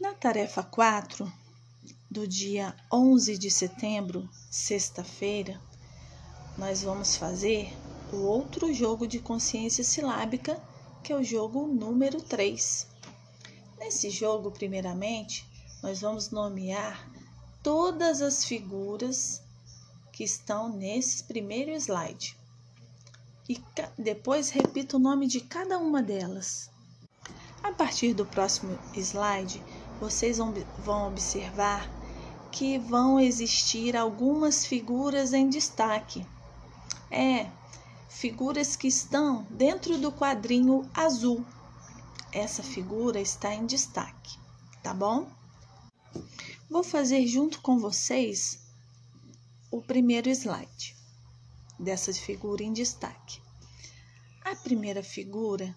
Na tarefa 4, do dia 11 de setembro, sexta-feira, nós vamos fazer o outro jogo de consciência silábica, que é o jogo número 3. Nesse jogo, primeiramente, nós vamos nomear todas as figuras que estão nesse primeiro slide. E depois repito o nome de cada uma delas. A partir do próximo slide, vocês vão observar que vão existir algumas figuras em destaque. É, figuras que estão dentro do quadrinho azul. Essa figura está em destaque, tá bom? Vou fazer junto com vocês o primeiro slide dessa figura em destaque. A primeira figura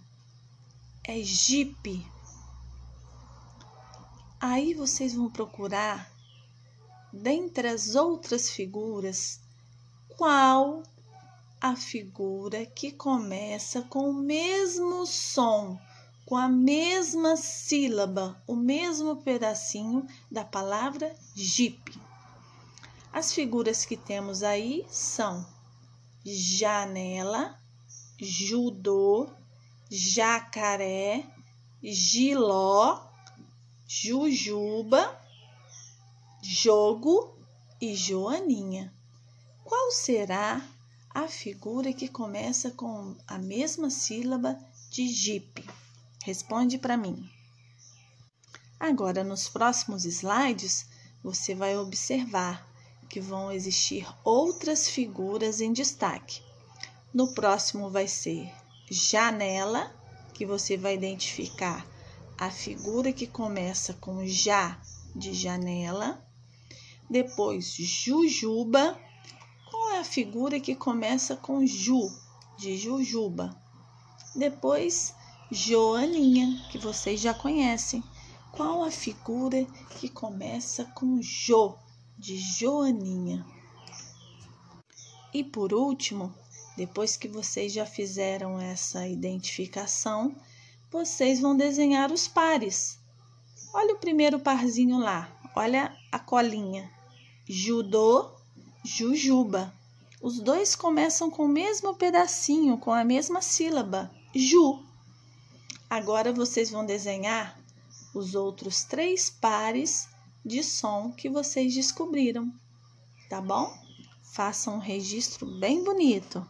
é Jeep. Aí vocês vão procurar dentre as outras figuras, qual a figura que começa com o mesmo som, com a mesma sílaba, o mesmo pedacinho da palavra Jeep. As figuras que temos aí são janela, judô, jacaré, giló, jujuba jogo e Joaninha. Qual será a figura que começa com a mesma sílaba de Jeep? Responde para mim. Agora, nos próximos slides, você vai observar que vão existir outras figuras em destaque. No próximo vai ser janela, que você vai identificar a figura que começa com já de janela. Depois, Jujuba. Qual é a figura que começa com Ju, de Jujuba? Depois, Joaninha, que vocês já conhecem. Qual a figura que começa com Jo, de Joaninha? E por último, depois que vocês já fizeram essa identificação, vocês vão desenhar os pares. Olha o primeiro parzinho lá, olha a colinha judô, jujuba. Os dois começam com o mesmo pedacinho, com a mesma sílaba, ju. Agora vocês vão desenhar os outros três pares de som que vocês descobriram, tá bom? Façam um registro bem bonito.